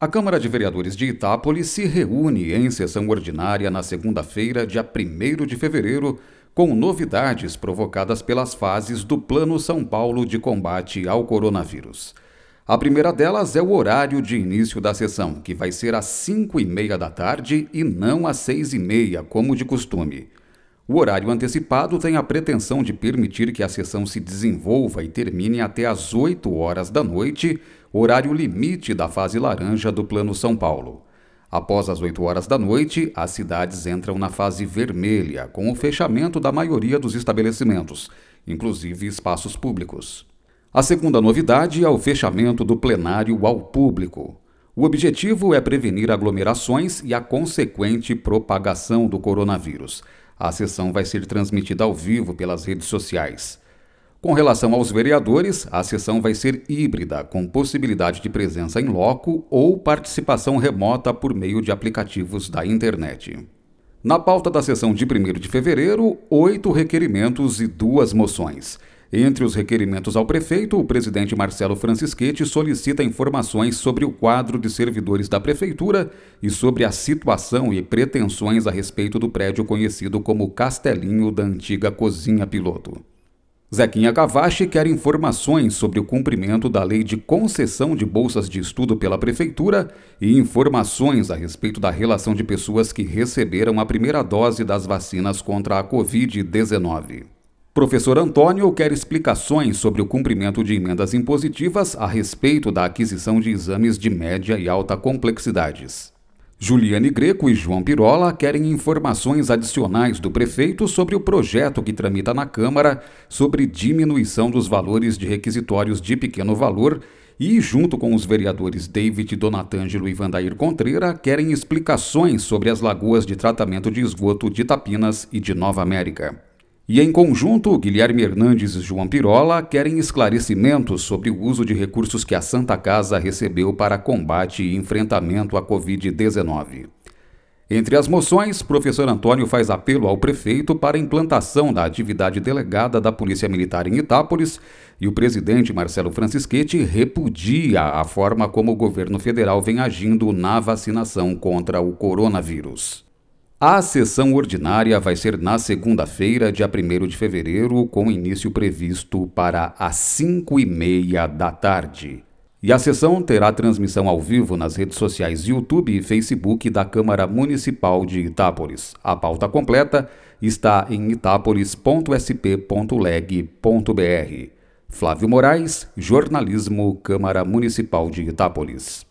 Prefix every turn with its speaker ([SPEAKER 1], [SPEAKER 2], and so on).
[SPEAKER 1] A Câmara de Vereadores de Itápolis se reúne em sessão ordinária na segunda-feira, dia 1 de fevereiro, com novidades provocadas pelas fases do Plano São Paulo de combate ao coronavírus. A primeira delas é o horário de início da sessão, que vai ser às 5 e meia da tarde e não às 6 e meia, como de costume. O horário antecipado tem a pretensão de permitir que a sessão se desenvolva e termine até às 8 horas da noite, horário limite da fase laranja do Plano São Paulo. Após as 8 horas da noite, as cidades entram na fase vermelha, com o fechamento da maioria dos estabelecimentos, inclusive espaços públicos. A segunda novidade é o fechamento do plenário ao público. O objetivo é prevenir aglomerações e a consequente propagação do coronavírus. A sessão vai ser transmitida ao vivo pelas redes sociais. Com relação aos vereadores, a sessão vai ser híbrida, com possibilidade de presença em loco ou participação remota por meio de aplicativos da internet. Na pauta da sessão de 1 de fevereiro, oito requerimentos e duas moções. Entre os requerimentos ao prefeito, o presidente Marcelo Francisquete solicita informações sobre o quadro de servidores da prefeitura e sobre a situação e pretensões a respeito do prédio conhecido como Castelinho da antiga Cozinha Piloto. Zequinha Cavachi quer informações sobre o cumprimento da lei de concessão de bolsas de estudo pela Prefeitura e informações a respeito da relação de pessoas que receberam a primeira dose das vacinas contra a Covid-19. Professor Antônio quer explicações sobre o cumprimento de emendas impositivas a respeito da aquisição de exames de média e alta complexidades. Juliane Greco e João Pirola querem informações adicionais do prefeito sobre o projeto que tramita na Câmara sobre diminuição dos valores de requisitórios de pequeno valor e, junto com os vereadores David Donatângelo e Vandair Contreira, querem explicações sobre as lagoas de tratamento de esgoto de Tapinas e de Nova América. E em conjunto, Guilherme Hernandes e João Pirola querem esclarecimentos sobre o uso de recursos que a Santa Casa recebeu para combate e enfrentamento à Covid-19. Entre as moções, professor Antônio faz apelo ao prefeito para a implantação da atividade delegada da Polícia Militar em Itápolis e o presidente Marcelo Francisquete repudia a forma como o governo federal vem agindo na vacinação contra o coronavírus. A sessão ordinária vai ser na segunda-feira, dia 1 de fevereiro, com início previsto para as 5 e meia da tarde. E a sessão terá transmissão ao vivo nas redes sociais YouTube e Facebook da Câmara Municipal de Itápolis. A pauta completa está em itápolis.sp.leg.br. Flávio Moraes, Jornalismo, Câmara Municipal de Itápolis.